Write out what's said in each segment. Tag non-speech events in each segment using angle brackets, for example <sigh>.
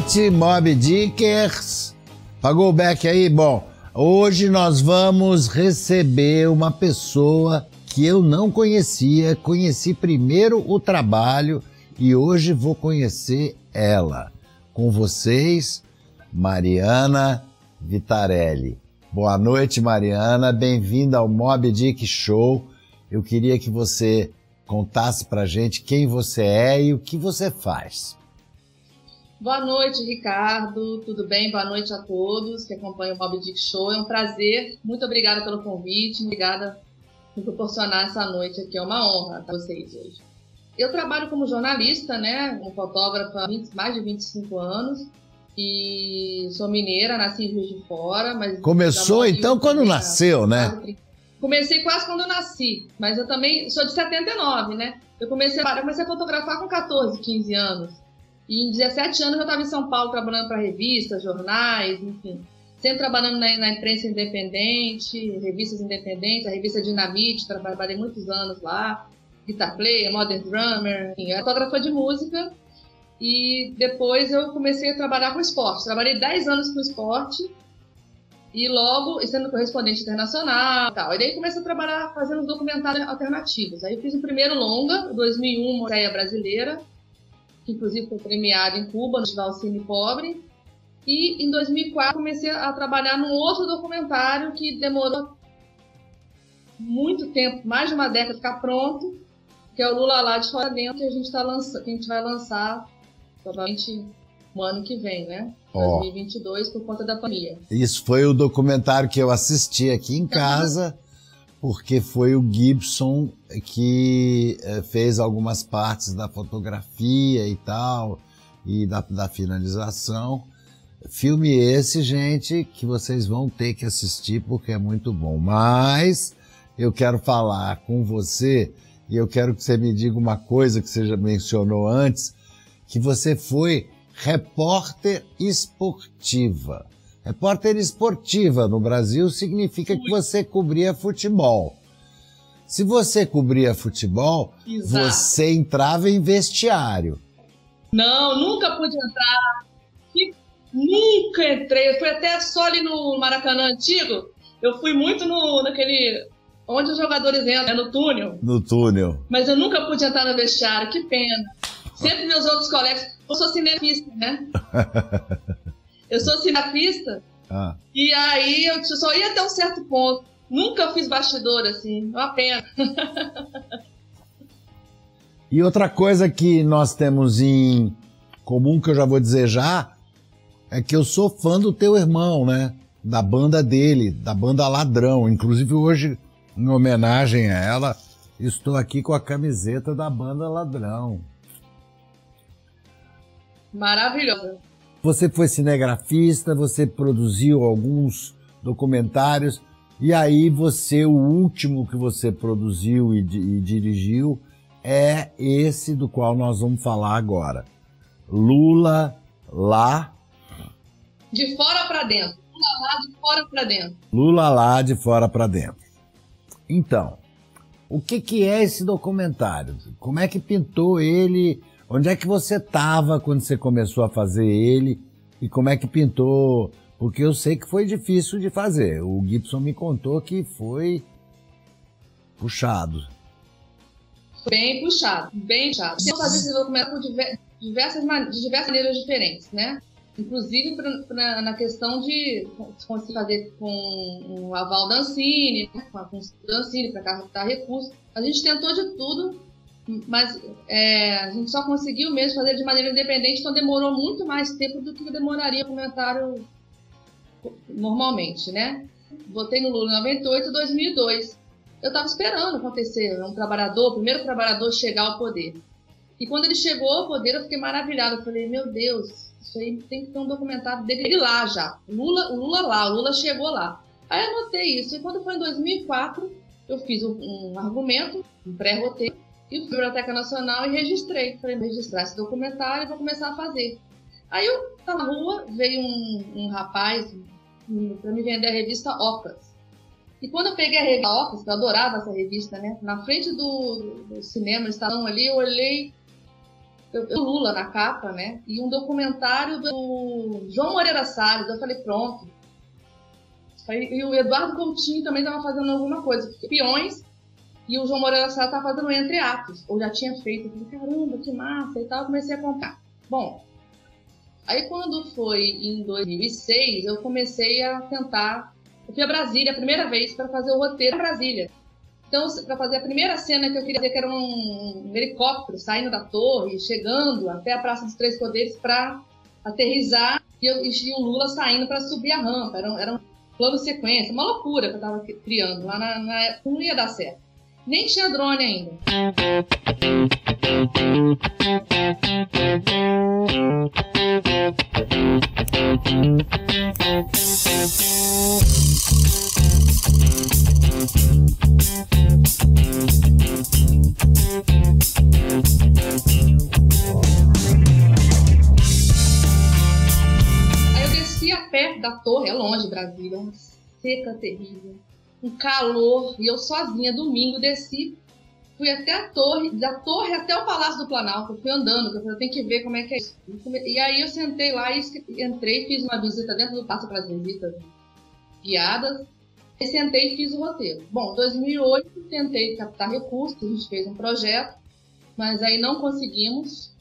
Noite, Mob Dickers. Pagou o back aí? Bom, hoje nós vamos receber uma pessoa que eu não conhecia. Conheci primeiro o trabalho e hoje vou conhecer ela. Com vocês, Mariana Vitarelli. Boa noite, Mariana. Bem-vinda ao Mob Dick Show. Eu queria que você contasse pra gente quem você é e o que você faz. Boa noite, Ricardo. Tudo bem? Boa noite a todos que acompanham o Mob Dick Show. É um prazer. Muito obrigada pelo convite. Obrigada por proporcionar essa noite aqui. É uma honra com vocês hoje. Eu trabalho como jornalista, né? Como fotógrafa há 20, mais de 25 anos. E sou mineira, nasci em Rio de Fora. Mas Começou então quando nasceu, né? Comecei quase quando eu nasci, mas eu também sou de 79, né? Eu comecei, eu comecei a fotografar com 14, 15 anos. E em 17 anos eu estava em São Paulo trabalhando para revistas, jornais, enfim. Sempre trabalhando na, na, imprensa independente, revistas independentes, a revista Dinamite, trabalhei muitos anos lá. Guitar player, modern drummer, enfim, fotógrafa de música. E depois eu comecei a trabalhar com esporte. Trabalhei 10 anos com esporte e logo sendo correspondente internacional tal. E daí comecei a trabalhar fazendo documentários alternativos. Aí fiz o primeiro longa, 2001, uma ideia brasileira, que inclusive foi premiado em Cuba, no Festival Cine Pobre. E em 2004 comecei a trabalhar num outro documentário que demorou muito tempo, mais de uma década, ficar pronto, que é o Lula lá de fora dentro, que a gente, tá lança, que a gente vai lançar provavelmente no ano que vem, né? Oh. 2022, por conta da pandemia. Isso foi o documentário que eu assisti aqui em casa porque foi o Gibson que eh, fez algumas partes da fotografia e tal, e da, da finalização. Filme esse, gente, que vocês vão ter que assistir porque é muito bom. Mas eu quero falar com você e eu quero que você me diga uma coisa que você já mencionou antes, que você foi repórter esportiva. Repórter esportiva no Brasil significa que você cobria futebol. Se você cobria futebol, Exato. você entrava em vestiário. Não, nunca pude entrar. Nunca entrei. Eu fui até só ali no Maracanã antigo. Eu fui muito no, naquele. Onde os jogadores entram, é no túnel. No túnel. Mas eu nunca pude entrar no vestiário, que pena. Sempre meus outros colegas. Eu sou cineasta, né? <laughs> Eu sou cineasta. Ah. E aí eu só ia até um certo ponto. Nunca fiz bastidor assim, uma pena. e outra coisa que nós temos em comum, que eu já vou dizer já, é que eu sou fã do teu irmão, né? Da banda dele, da banda Ladrão. Inclusive hoje, em homenagem a ela, estou aqui com a camiseta da banda Ladrão. Maravilhosa. Você foi cinegrafista, você produziu alguns documentários e aí você, o último que você produziu e, e dirigiu é esse do qual nós vamos falar agora. Lula lá. De fora para dentro. Lula lá de fora para dentro. Lula lá de fora para dentro. Então, o que, que é esse documentário? Como é que pintou ele Onde é que você estava quando você começou a fazer ele e como é que pintou? Porque eu sei que foi difícil de fazer. O Gibson me contou que foi puxado. Bem puxado, bem puxado. Você fazer esse documento diversas, de diversas maneiras diferentes, né? Inclusive pra, pra, na questão de conseguir fazer com o aval da Ancine, né? com da Ancine, para captar recursos. A gente tentou de tudo mas é, a gente só conseguiu mesmo fazer de maneira independente, então demorou muito mais tempo do que demoraria comentário normalmente, né? Votei no Lula em 98 e 2002. Eu estava esperando acontecer, um trabalhador, o primeiro trabalhador chegar ao poder. E quando ele chegou ao poder, eu fiquei maravilhada. Eu falei, meu Deus, isso aí tem que ter um documentário dele lá já. Lula, o Lula lá, o Lula chegou lá. Aí eu anotei isso. E quando foi em 2004, eu fiz um, um argumento, um pré-roteiro, e Biblioteca Nacional e registrei. Falei, registrar esse documentário e vou começar a fazer. Aí eu, na rua, veio um, um rapaz para me vender a revista Ocas. E quando eu peguei a revista Ocas, que eu adorava essa revista, né? Na frente do, do cinema, estavam ali, eu olhei eu, Lula na capa, né? E um documentário do João Moreira Salles. Eu falei, pronto. E o Eduardo Coutinho também estava fazendo alguma coisa. Peões e o João Moreira Salles estava fazendo entre atos. Ou já tinha feito. Eu falei, caramba, que massa e tal. Comecei a comprar. Bom, aí quando foi em 2006, eu comecei a tentar. Eu fui a Brasília a primeira vez para fazer o roteiro em Brasília. Então, para fazer a primeira cena que eu queria ver, que era um, helicóptero saindo da torre, chegando até a Praça dos Três Poderes para aterrizar e, eu, e o Lula saindo para subir a rampa. Era, era um plano sequência, uma loucura que eu estava criando. Lá na, na não ia dar certo. Nem tinha drone ainda. Aí eu desci a pé da torre, é longe Brasília, uma seca terrível, um calor, e eu sozinha, domingo, desci, fui até a torre, da torre até o Palácio do Planalto, fui andando, eu falei, tem que ver como é que é isso. E aí eu sentei lá entrei, fiz uma visita dentro do Passo para as visitas guiadas, e sentei e fiz o roteiro. Bom, 2008 tentei captar recursos, a gente fez um projeto, mas aí não conseguimos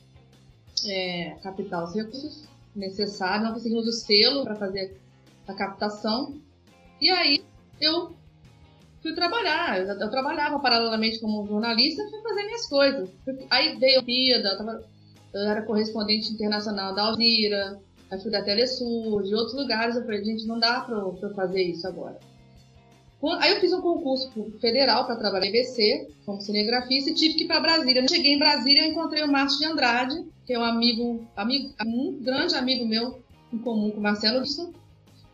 é, captar os recursos necessários, não conseguimos o selo para fazer a captação. E aí eu fui trabalhar. Eu, eu, trabalhava paralelamente como jornalista, fui fazer minhas coisas. Aí veio a Pida, eu, eu era correspondente internacional da Alzira, aí fui da Telesur, de outros lugares. Eu falei, gente, não dá para eu fazer isso agora. Aí eu fiz um concurso federal para trabalhar em IBC, como cinegrafista, e tive que ir para Brasília. Cheguei em Brasília e encontrei o Márcio de Andrade, que é um amigo, amigo, um grande amigo meu em comum com o Marcelo Wilson.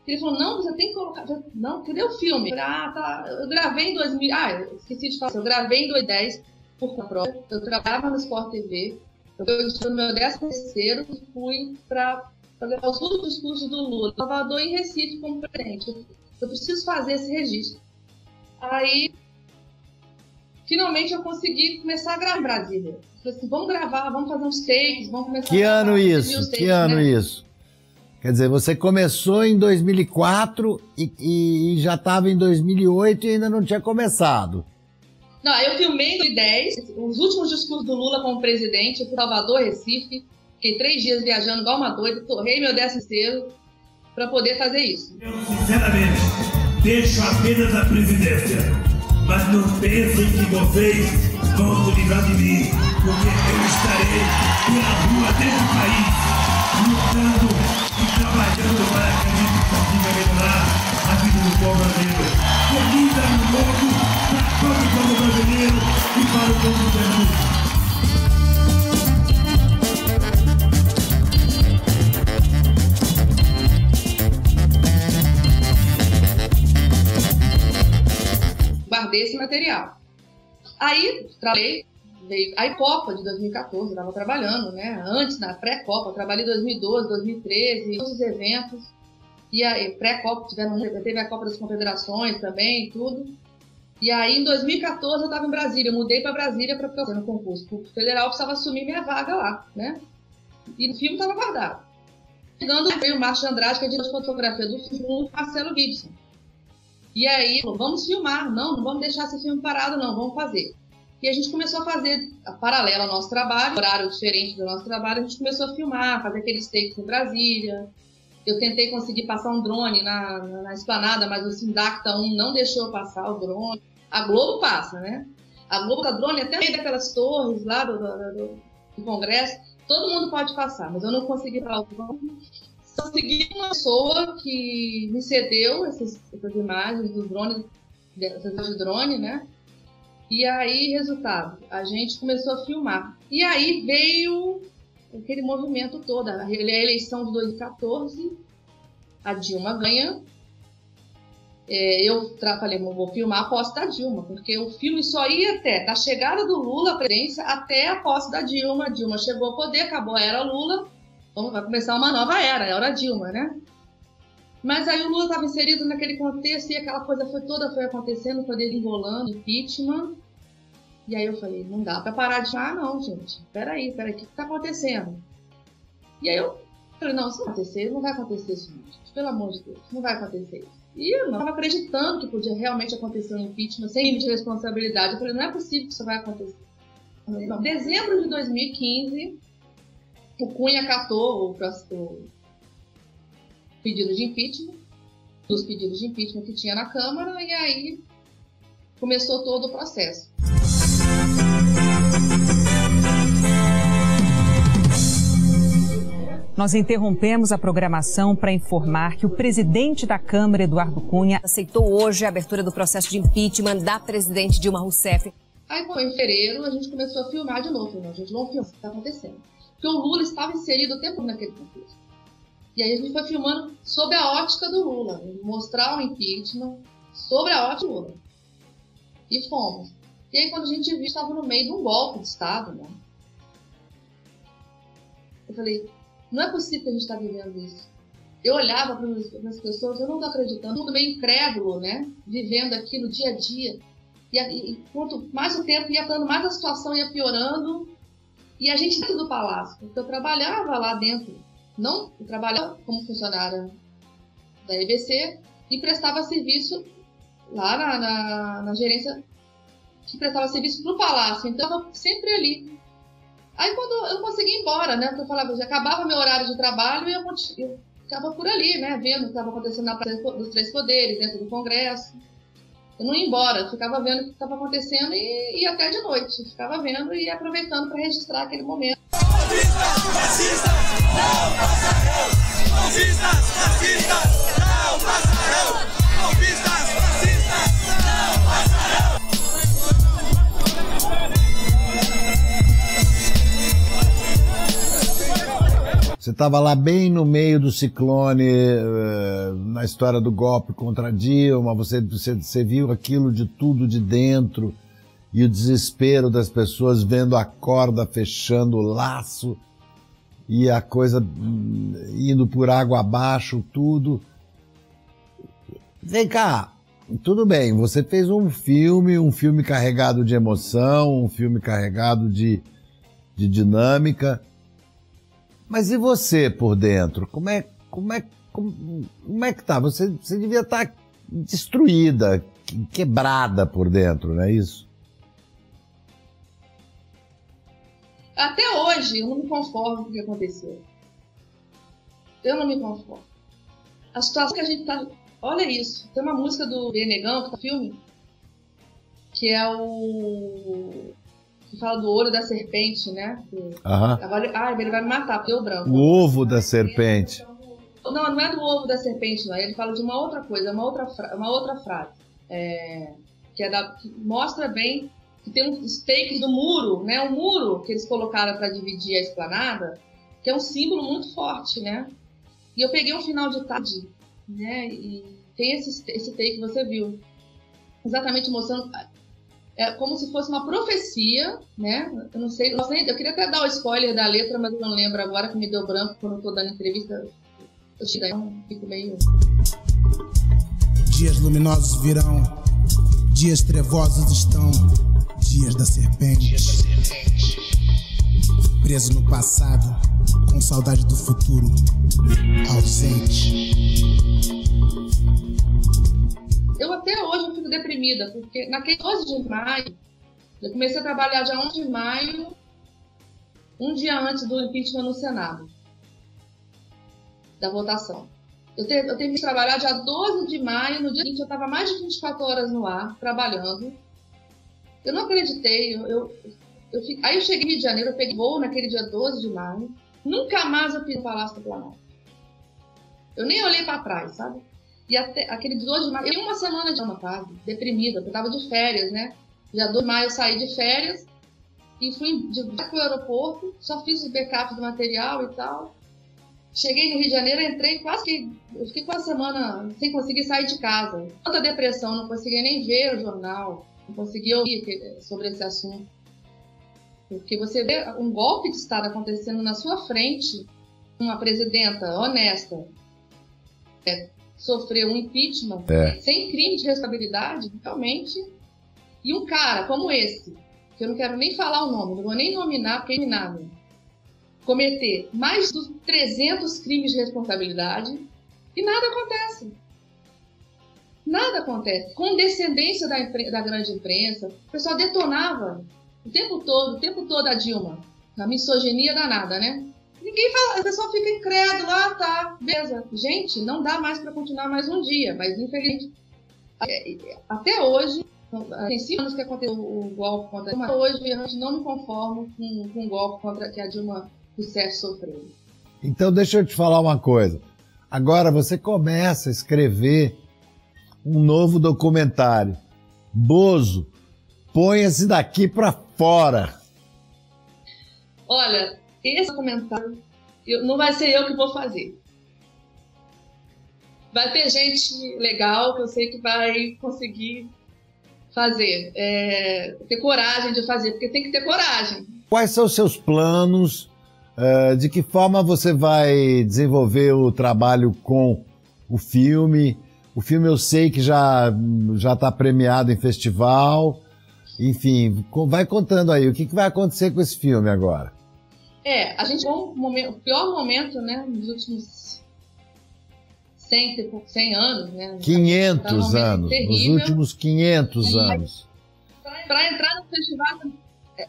Ele falou, não, você tem que colocar... Não, cadê o filme? Eu ah, tá. Eu gravei em 2000... Ah, eu esqueci de falar. Eu gravei em 2010 por própria. Eu trabalhava no Sport TV. Eu estou no meu 13 terceiro e fui para fazer os últimos cursos do Lula. Salvador e Recife como presidente eu preciso fazer esse registro. Aí, finalmente eu consegui começar a gravar em Brasília. Falei assim, vamos gravar, vamos fazer uns takes, vamos começar que a ano isso? Takes, que ano né? isso? Quer dizer, você começou em 2004 e, e já estava em 2008 e ainda não tinha começado. Não, eu filmei em 2010, os últimos discursos do Lula como presidente, eu fui Salvador, Recife, fiquei três dias viajando igual uma doida, torrei meu décimo terceiro, para poder fazer isso. Eu, sinceramente, deixo apenas a presidência, mas não pensem que vocês vão se livrar de mim, porque eu estarei pela rua desse país, lutando povo brasileiro. Feliz ano novo para o povo brasileiro e para o povo guardei esse material. Aí, trabalhei, veio a Copa de 2014, eu estava trabalhando, né? Antes, na pré-Copa, trabalhei em 2012, 2013, todos os eventos. E aí, pré-Copa, teve a Copa das Confederações também, tudo. E aí, em 2014, eu estava em Brasília, eu mudei para Brasília para fazer no concurso federal, precisava assumir minha vaga lá, né? E o filme estava guardado. Chegando, veio o Márcio Andrade, que é de fotografia do filme, Marcelo Gibson. E aí, vamos filmar. Não, não vamos deixar esse filme parado, não, vamos fazer. E a gente começou a fazer, a paralelo ao nosso trabalho, horário diferente do nosso trabalho, a gente começou a filmar, fazer aqueles takes em Brasília. Eu tentei conseguir passar um drone na, na, na esplanada, mas o Sindacta 1 não deixou passar o drone. A Globo passa, né? A Globo tá drone até meio daquelas torres lá do, do, do, Congresso. Todo mundo pode passar, mas eu não consegui falar o drone consegui uma pessoa que me cedeu essas, essas imagens do drone, dessas de drone, né? E aí, resultado, a gente começou a filmar. E aí veio aquele movimento todo, a eleição de 2014, a Dilma ganha. É, eu falei, vou filmar a posse da Dilma, porque o filme só ia até da chegada do Lula à presidência até a posse da Dilma. A Dilma chegou ao poder, acabou a era Lula, então vai começar uma nova era, a era Dilma, né? Mas aí o Lula estava inserido naquele contexto e aquela coisa foi toda foi acontecendo, foi desenrolando, impeachment. E aí eu falei, não dá pra parar de falar, não, gente. Peraí, peraí, o que, que tá acontecendo? E aí eu falei, não, isso não vai acontecer, não vai acontecer isso, gente. Pelo amor de Deus, não vai acontecer isso. E eu não estava acreditando que podia realmente acontecer um impeachment sem limite de responsabilidade. Eu falei, não é possível que isso vai acontecer. Em dezembro de 2015, o Cunha catou o, o pedido de impeachment, dos pedidos de impeachment que tinha na Câmara, e aí começou todo o processo. Nós interrompemos a programação para informar que o presidente da Câmara, Eduardo Cunha, aceitou hoje a abertura do processo de impeachment da presidente Dilma Rousseff. Aí, em fevereiro, a gente começou a filmar de novo. Não, a gente não filma o que está acontecendo. Porque o Lula estava inserido o tempo naquele contexto. E aí a gente foi filmando sob a ótica do Lula, mostrar o impeachment sobre a ótica do Lula. E fomos. E aí, quando a gente viu, estava no meio de um golpe de Estado, né? Eu falei, não é possível que a gente está vivendo isso. Eu olhava para as pessoas, eu não estou acreditando, tudo bem incrédulo, né? Vivendo aquilo dia a dia. E, e quanto mais o tempo ia dando, mais a situação ia piorando. E a gente dentro do palácio, porque eu trabalhava lá dentro. Não, eu trabalhava como funcionária da EBC e prestava serviço lá na, na, na gerência que prestava serviço para o palácio. Então, eu sempre ali. Aí quando eu consegui ir embora, né? Porque eu falava, já acabava meu horário de trabalho e eu, eu ficava por ali, né? Vendo o que estava acontecendo na Praça dos Três Poderes, dentro do Congresso. Eu não ia embora, eu ficava vendo o que estava acontecendo e ia até de noite. Ficava vendo e aproveitando para registrar aquele momento. Não passarão! Você estava lá bem no meio do ciclone, uh, na história do golpe contra Dilma, você, você, você viu aquilo de tudo de dentro e o desespero das pessoas vendo a corda fechando o laço e a coisa hum, indo por água abaixo, tudo. Vem cá, tudo bem, você fez um filme, um filme carregado de emoção, um filme carregado de, de dinâmica. Mas e você por dentro? Como é, como é, como, como é que tá? Você, você devia estar tá destruída, quebrada por dentro, não é isso? Até hoje eu não me conformo com o que aconteceu. Eu não me conformo. A situação que a gente tá. Olha isso. Tem uma música do Benegão, que tá filme, que é o fala do olho da serpente, né? Que... Ah, ele vai me matar, porque deu branco. O ovo da serpente. Não, não é do ovo da serpente, não. Ele fala de uma outra coisa, uma outra, uma outra frase. É... Que, é da... que mostra bem que tem uns takes do muro, né? O muro que eles colocaram para dividir a esplanada, que é um símbolo muito forte, né? E eu peguei um final de tarde, né? E tem esse, esse take que você viu. Exatamente mostrando é como se fosse uma profecia, né? Eu não sei, eu queria até dar o spoiler da letra, mas eu não lembro agora que me deu branco quando eu tô dando entrevista. Eu te então fico meio. Dias luminosos virão, dias trevosos estão, dias da serpente. Dias da serpente. Preso no passado, com saudade do futuro, ausente. Fico deprimida, porque naquele 12 de maio, eu comecei a trabalhar dia 11 de maio, um dia antes do impeachment no Senado, da votação. Eu, te, eu que trabalhar dia 12 de maio, no dia seguinte eu estava mais de 24 horas no ar, trabalhando. Eu não acreditei, eu, eu, eu aí eu cheguei no Rio de Janeiro, eu peguei voo naquele dia 12 de maio, nunca mais eu fiz o Palácio do Planalto. Eu nem olhei para trás, sabe? E até aquele 2 de maio, eu uma semana de tarde, deprimida, porque eu tava de férias, né? Dia 2 de maio eu saí de férias e fui de para o aeroporto, só fiz os backups do material e tal. Cheguei no Rio de Janeiro, entrei quase que. Eu fiquei quase semana sem conseguir sair de casa. Tanta depressão, não conseguia nem ver o jornal, não conseguia ouvir sobre esse assunto. Porque você vê um golpe de Estado acontecendo na sua frente, uma presidenta honesta, é, sofreu um impeachment é. sem crime de responsabilidade, realmente. E um cara como esse, que eu não quero nem falar o nome, não vou nem nominar, porque é nominável, cometer mais de 300 crimes de responsabilidade e nada acontece. Nada acontece. Com descendência da, da grande imprensa, o pessoal detonava o tempo todo, o tempo todo a Dilma. A misoginia danada, né? Ninguém fala, a pessoa fica incrédula, ah, tá, beleza. Gente, não dá mais para continuar mais um dia, mas infelizmente, é, até hoje, tem cinco anos que aconteceu o golpe contra a Dilma, hoje eu não me conformo com, com o golpe contra que a Dilma Rousseff sofreu. Então deixa eu te falar uma coisa. Agora você começa a escrever um novo documentário. Bozo, ponha-se daqui para fora. Olha, esse documentário eu, não vai ser eu que vou fazer. Vai ter gente legal que eu sei que vai conseguir fazer, é, ter coragem de fazer, porque tem que ter coragem. Quais são os seus planos? Uh, de que forma você vai desenvolver o trabalho com o filme? O filme eu sei que já já está premiado em festival. Enfim, vai contando aí o que, que vai acontecer com esse filme agora. É, a gente um momento, o pior momento, né, nos últimos 100, 100 anos, né? 500 tá um anos, terrível. nos últimos 500 e, anos. Para entrar no festival... É,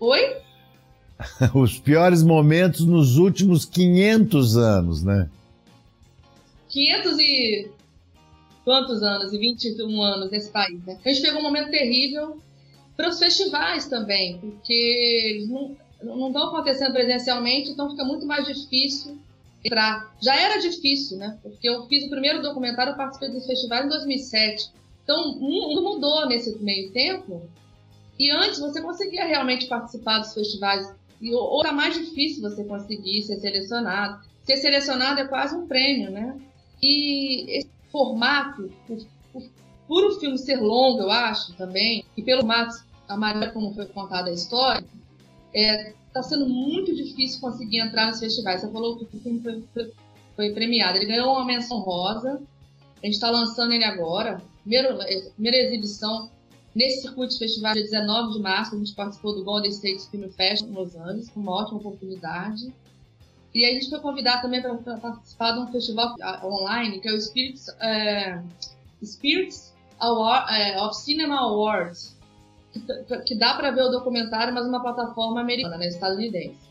oi? <laughs> Os piores momentos nos últimos 500 anos, né? 500 e quantos anos? E 21 anos nesse país, né? A gente pegou um momento terrível para os festivais também, porque eles não, não estão acontecendo presencialmente, então fica muito mais difícil entrar. Já era difícil, né? Porque eu fiz o primeiro documentário, eu participei dos festivais em 2007. Então, o mundo mudou nesse meio tempo. E antes você conseguia realmente participar dos festivais. E ou era mais difícil você conseguir ser selecionado. Ser selecionado é quase um prêmio, né? E esse formato, por o filme ser longo, eu acho, também, e pelo formato a maneira como foi contada a história, está é, tá sendo muito difícil conseguir entrar nos festivais. Você falou que o filme foi, foi, premiado. Ele ganhou uma menção rosa. A gente está lançando ele agora. Primeiro, é, primeira exibição nesse circuito de festival, dia 19 de março. A gente participou do Golden State Film Festival em Los Angeles, uma ótima oportunidade. E a gente foi convidado também para participar de um festival online, que é o Spirits, é, Spirits Award, é, of Cinema Awards, que dá para ver o documentário, mas uma plataforma americana, né, estadunidense.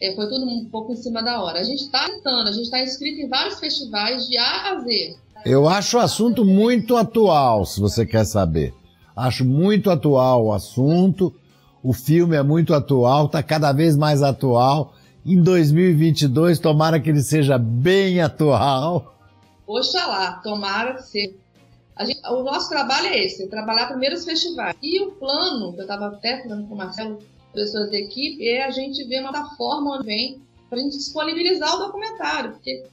É, foi tudo um pouco em cima da hora. A gente está tentando, a gente está inscrito em vários festivais de A a Z. Eu acho o assunto muito atual, se você quer saber. Acho muito atual o assunto. O filme é muito atual, está cada vez mais atual. Em 2022, tomara que ele seja bem atual. Oxalá, tomara que seja. Gente, o nosso trabalho é esse, é trabalhar primeiro os festivais. E o plano, que eu estava até falando com o Marcelo, pessoas da equipe, é a gente ver uma plataforma onde vem para a gente disponibilizar o documentário. Porque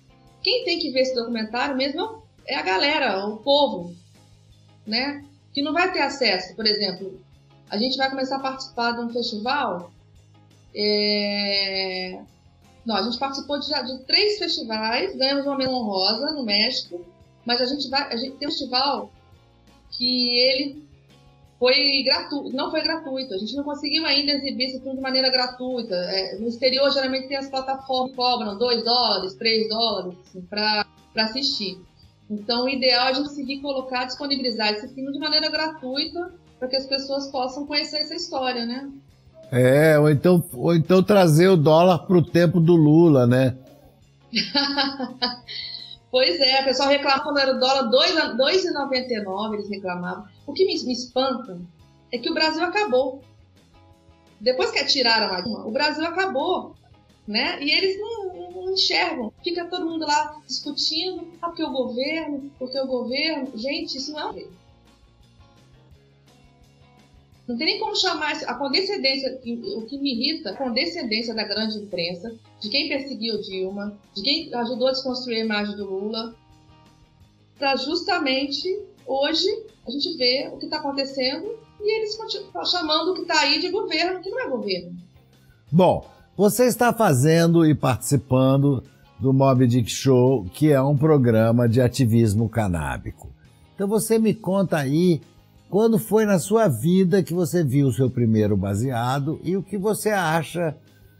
quem tem que ver esse documentário mesmo é a galera, o povo, né? Que não vai ter acesso. Por exemplo, a gente vai começar a participar de um festival. É... Não, a gente participou de, de três festivais, ganhamos uma menção honrosa no México mas a gente vai, a gente tem um festival que ele foi gratuito, não foi gratuito. A gente não conseguiu ainda exibir esse filme de maneira gratuita. É, no exterior, geralmente tem as plataformas que cobram 2 dólares, 3 dólares assim, para assistir. Então, o ideal é a gente conseguir colocar, disponibilizar esse filme de maneira gratuita para que as pessoas possam conhecer essa história, né? É, ou então, ou então trazer o dólar para o tempo do Lula, né? <laughs> Pois é, o pessoal reclama quando era o dólar 2,99, eles reclamavam. O que me, me espanta é que o Brasil acabou. Depois que atiraram a Dilma, o Brasil acabou, né? E eles não, não, enxergam. Fica todo mundo lá discutindo, ah, porque o governo, porque o governo. Gente, isso não é um não tem nem como chamar a condescendência, o que me irrita, a condescendência da grande imprensa, de quem perseguiu Dilma, de quem ajudou a desconstruir a imagem do Lula, para justamente hoje a gente ver o que está acontecendo e eles continuam chamando o que está aí de governo, que não é governo. Bom, você está fazendo e participando do Mob Dick Show, que é um programa de ativismo canábico. Então você me conta aí quando foi na sua vida que você viu o seu primeiro baseado e o que você acha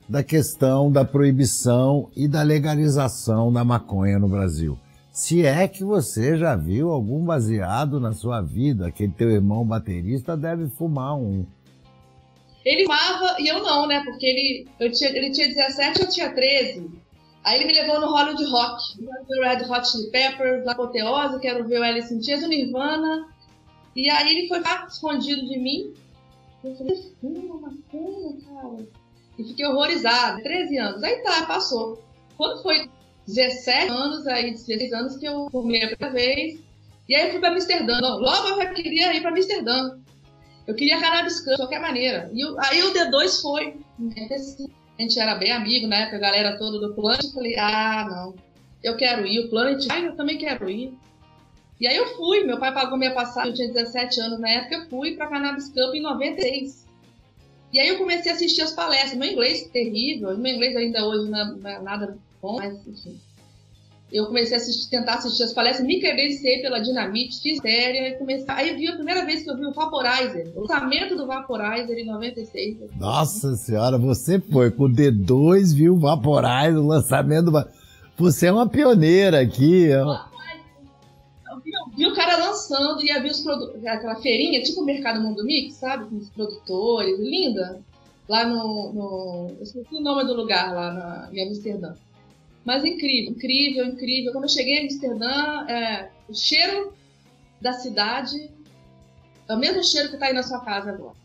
da questão da proibição e da legalização da maconha no Brasil? Se é que você já viu algum baseado na sua vida, aquele teu irmão baterista deve fumar um. Ele fumava e eu não, né? Porque ele, eu tinha, ele tinha 17 eu tinha 13. Aí ele me levou no Hollywood Rock. Ver o Red Hot Chili Peppers, Apoteose, quero ver o Alice in Chains, o Nirvana. E aí ele foi escondido de mim. Eu falei, fuma maconha, cara. E fiquei horrorizada. 13 anos. Aí tá, passou. Quando foi 17 anos, aí 16 anos que eu fumei a primeira vez. E aí eu fui pra Amsterdã. Logo eu queria ir pra Amsterdã. Eu queria cannabis de qualquer maneira. E eu, aí o D2 foi. A gente era bem amigo na época, a galera toda do Planet. Eu falei, ah, não, eu quero ir. O Planet, ah, eu também quero ir. E aí eu fui, meu pai pagou minha passagem, eu tinha 17 anos na época, eu fui pra Cannabis Camp em 96. E aí eu comecei a assistir as palestras. Meu inglês terrível, meu inglês ainda hoje não é, é nada bom, mas enfim eu comecei a assistir, tentar assistir as palestras, me credenciei pela Dinamite, fiz séria, e comecei. Aí vi a primeira vez que eu vi o Vaporizer, o lançamento do Vaporizer em 96. Nossa senhora, você foi com o D2, viu o Vaporizer, o lançamento do. Você é uma pioneira aqui. Eu vi, o cara lançando, ia ver os produtos, aquela feirinha, tipo o Mercado Mundo Mix, sabe? Com os produtores, linda. Lá no. no eu esqueci o nome do lugar lá na, em Amsterdã. Mas incrível, incrível, incrível. Quando eu cheguei em Amsterdã, é, o cheiro da cidade é o mesmo cheiro que está aí na sua casa agora.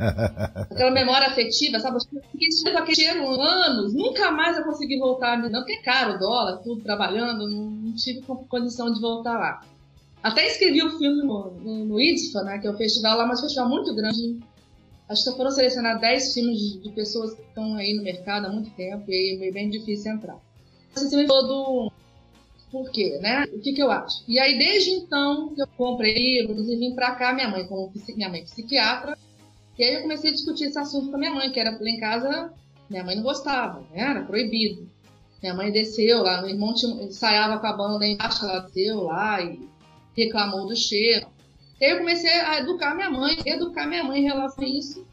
<laughs> Aquela memória afetiva, sabe? Eu fiquei com aquele cheiro anos, nunca mais eu consegui voltar, não, porque é caro o dólar, tudo trabalhando, não tive condição de voltar lá. Até escrevi o um filme no, no, no IDFA, né, que é o festival lá, mas um festival muito grande. Acho que foram selecionados 10 filmes de, de, pessoas que estão aí no mercado há muito tempo e é bem difícil entrar esse todo por quê, né? O que, que eu acho? E aí, desde então, que eu comprei livros e vim pra cá, minha mãe, como minha mãe psiquiatra, e aí eu comecei a discutir esse assunto com a minha mãe, que era lá em casa, minha mãe não gostava, né? era proibido. Minha mãe desceu lá, meu irmão ensaiava com a banda embaixo, ela desceu lá e reclamou do cheiro. E aí eu comecei a educar minha mãe, educar minha mãe em relação a isso,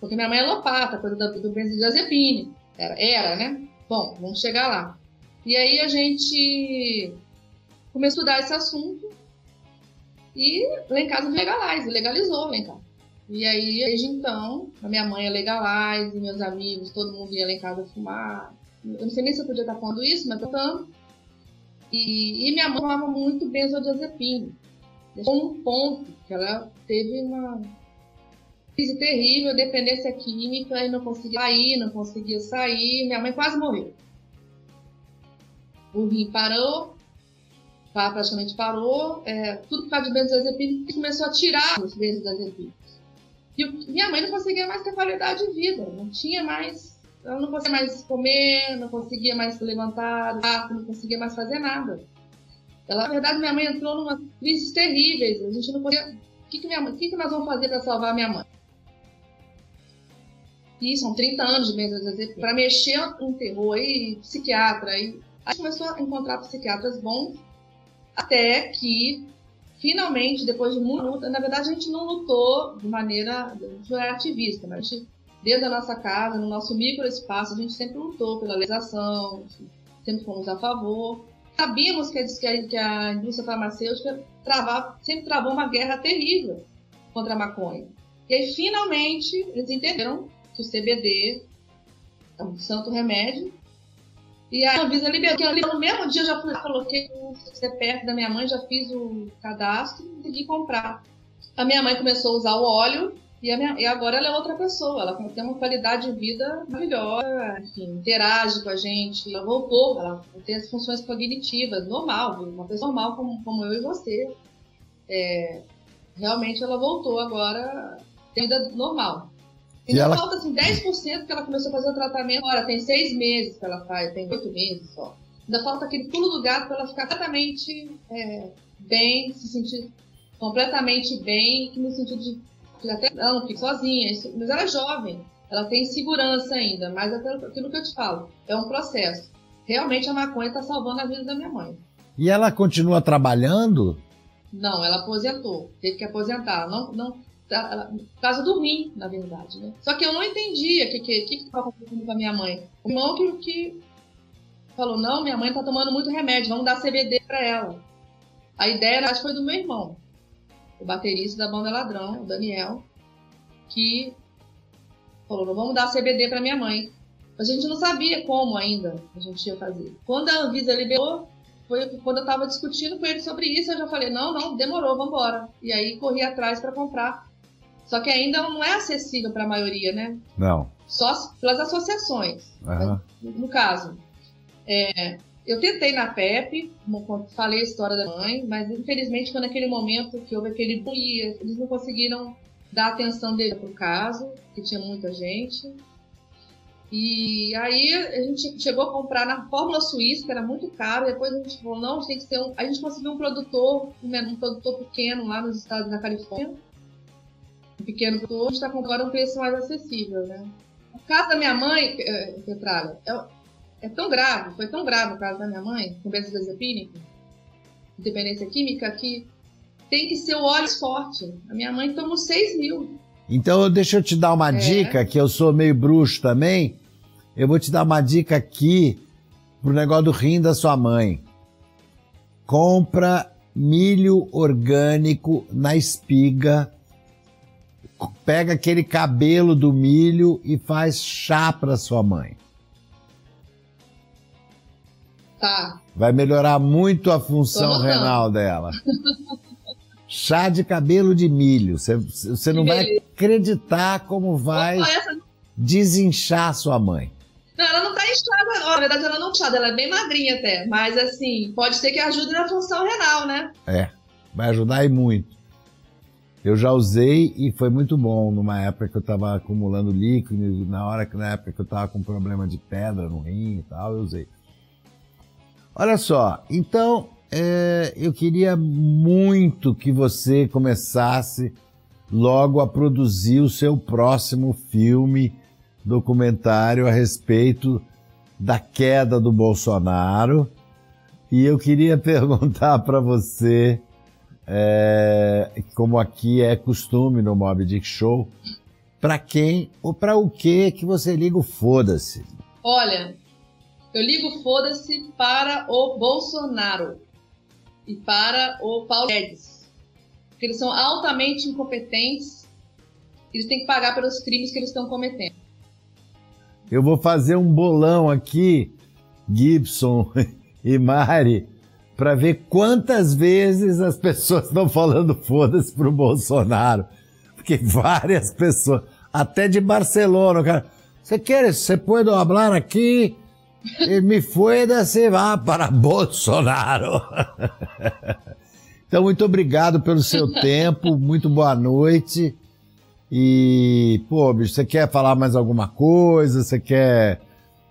porque minha mãe é lopata, coisa do, do benzodiazepine. Era, era, né? Bom, vamos chegar lá. E aí a gente começou a estudar esse assunto e lá em casa legalize, legalizou lá em casa. E aí, desde então, a minha mãe é legalize, meus amigos, todo mundo ia lá em casa fumar. Eu não sei nem se eu podia estar falando isso, mas tanto. E, e minha mãe fumava muito benzodiazepina. Deixou um ponto que ela teve uma crise terrível, dependência química, e não conseguia sair, não conseguia sair. Minha mãe quase morreu o rim parou, praticamente parou, é, tudo por causa de benzodiazepina, começou a tirar os benzodiazepinas. E minha mãe não conseguia mais ter qualidade de vida, não tinha mais, ela não conseguia mais comer, não conseguia mais se levantar, não conseguia mais fazer nada. Ela, na verdade, minha mãe entrou numa crise terríveis, a gente não podia... O que, que, minha mãe, o que, que nós vamos fazer para salvar minha mãe? E são 30 anos de benzodiazepina. Para mexer um terror aí, psiquiatra, aí Aí começou a encontrar psiquiatras bons, até que, finalmente, depois de muita luta, na verdade a gente não lutou de maneira, a gente foi ativista, mas a gente, dentro da nossa casa, no nosso microespaço, a gente sempre lutou pela legalização, sempre fomos a favor. Sabíamos que a, que a indústria farmacêutica travava, sempre travou uma guerra terrível contra a maconha. E aí, finalmente, eles entenderam que o CBD é um santo remédio e a Anvisa liberou. No mesmo dia eu já fui, coloquei o CPF da minha mãe, já fiz o cadastro e consegui comprar. A minha mãe começou a usar o óleo e, minha, e, agora ela é outra pessoa. Ela tem uma qualidade de vida maravilhosa, enfim, interage com a gente. Ela voltou, ela tem as funções cognitivas, normal, uma pessoa normal como, como eu e você. É, realmente ela voltou agora, tem vida normal. Ainda ela... falta assim, 10% que ela começou a fazer o tratamento. Agora, tem seis meses que ela faz, tem oito meses só. Ainda falta aquele pulo do gato para ela ficar completamente é, bem, se sentir completamente bem, no sentido de até ela não fica sozinha, mas ela é jovem, ela tem segurança ainda, mas é aquilo que eu te falo, é um processo. Realmente a maconha está salvando a vida da minha mãe. E ela continua trabalhando? Não, ela aposentou. Teve que aposentar. Não, não, ela, por causa do rim, na verdade, né? Só que eu não entendia o que que, que, que estava acontecendo com a minha mãe. O irmão que, que falou, não, minha mãe tá tomando muito remédio, vamos dar CBD para ela. A ideia, acho, foi do meu irmão, o baterista da banda Ladrão, o Daniel, que falou, não vamos dar CBD para minha mãe. A gente não sabia como ainda a gente ia fazer. Quando a Anvisa liberou, foi quando eu estava discutindo com ele sobre isso, eu já falei, não, não, demorou, vamos embora. E aí corri atrás para comprar. Só que ainda não é acessível para a maioria, né? Não. Só pelas associações. Uhum. No caso, é, eu tentei na PEP, falei a história da mãe, mas infelizmente foi naquele momento que houve aquele boom eles não conseguiram dar atenção dele para o caso, que tinha muita gente. E aí a gente chegou a comprar na Fórmula Suíça, que era muito caro, depois a gente falou, não, a gente tem que ser um. A gente conseguiu um produtor, um produtor pequeno lá nos estados da Califórnia. Um pequeno produtor, a gente está com agora um preço mais acessível, né? O caso da minha mãe, Petralha, é, é tão grave, foi tão grave o caso da minha mãe, com benzodiazepínico, dependência química, que tem que ser o óleo forte. A minha mãe tomou 6 mil. Então, deixa eu te dar uma é. dica, que eu sou meio bruxo também. Eu vou te dar uma dica aqui pro negócio do rim da sua mãe. Compra milho orgânico na espiga. Pega aquele cabelo do milho e faz chá para sua mãe. Tá. Vai melhorar muito a função renal dela. chá de cabelo de milho. Você, não vai acreditar como vai desinchar sua mãe. Não, ela não tá inchada, na verdade ela não tá inchada, ela é bem magrinha até, mas assim, pode ser que ajude na função renal, né? É, vai ajudar e muito. Eu já usei e foi muito bom numa época que eu estava acumulando líquido, na hora que na época que eu estava com problema de pedra no rim e tal, eu usei. Olha só, então é, eu queria muito que você começasse logo a produzir o seu próximo filme documentário a respeito da queda do Bolsonaro. E eu queria <laughs> perguntar para você, é, como aqui é costume no Mob Dick Show, para quem ou para o que que você liga o foda-se? Olha, eu ligo foda-se para o Bolsonaro e para o Paulo Guedes. Porque eles são altamente incompetentes, eles têm que pagar pelos crimes que eles estão cometendo. Eu vou fazer um bolão aqui, Gibson <laughs> e Mari, para ver quantas vezes as pessoas estão falando foda-se pro Bolsonaro. Porque várias pessoas, até de Barcelona, cara, você quer, você pode falar aqui? E me fueda, se vá para Bolsonaro. Então, muito obrigado pelo seu tempo, muito boa noite. E, pô, bicho, você quer falar mais alguma coisa? Você quer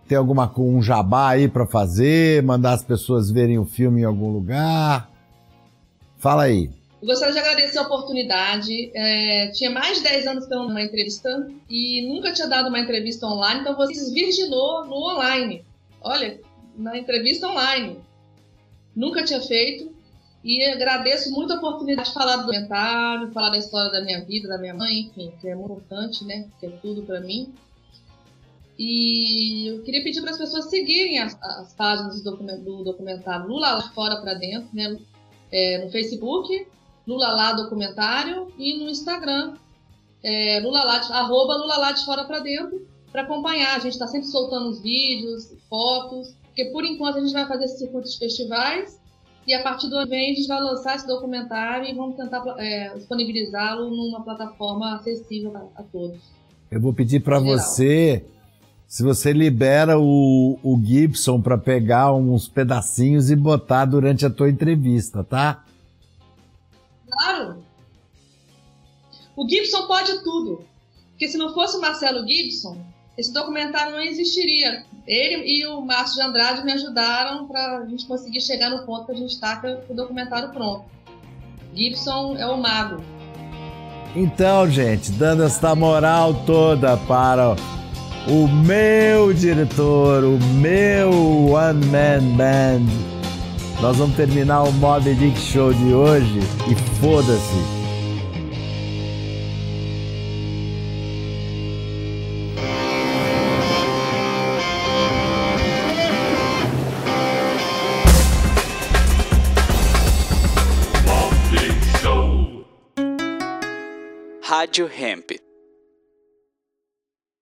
ter alguma um jabá aí para fazer? Mandar as pessoas verem o filme em algum lugar? Fala aí. Eu gostaria de agradecer a oportunidade. É, tinha mais de 10 anos que eu uma entrevista e nunca tinha dado uma entrevista online, então você se virginou no online. Olha, na entrevista online. Nunca tinha feito. E agradeço muito a oportunidade de falar do documentário, falar da história da minha vida, da minha mãe, enfim, que é muito importante, né? Que é tudo para mim. E eu queria pedir para as pessoas seguirem as, as páginas do, do, documentário Lula lá fora para dentro, né? É, no Facebook, Lula lá documentário e no Instagram, é, Lula lá de, arroba Lula lá de fora para dentro, para acompanhar. A gente está sempre soltando os vídeos, fotos, porque por enquanto a gente vai fazer esse circuito de festivais e a partir do ano vem a gente vai lançar esse documentário e vamos tentar é, disponibilizá-lo numa plataforma acessível a, a todos. Eu vou pedir para você, se você libera o, o Gibson para pegar uns pedacinhos e botar durante a tua entrevista, tá? Claro. O Gibson pode tudo. Porque se não fosse o Marcelo Gibson, esse documentário não existiria. Ele e o Márcio de Andrade me ajudaram para a gente conseguir chegar no ponto que a gente está com o documentário pronto. Gibson é o mago. Então, gente, dando esta moral toda para o meu diretor, o meu one man band, Nós vamos terminar o Mob Dick Show de hoje e foda-se. Rádio Hemp.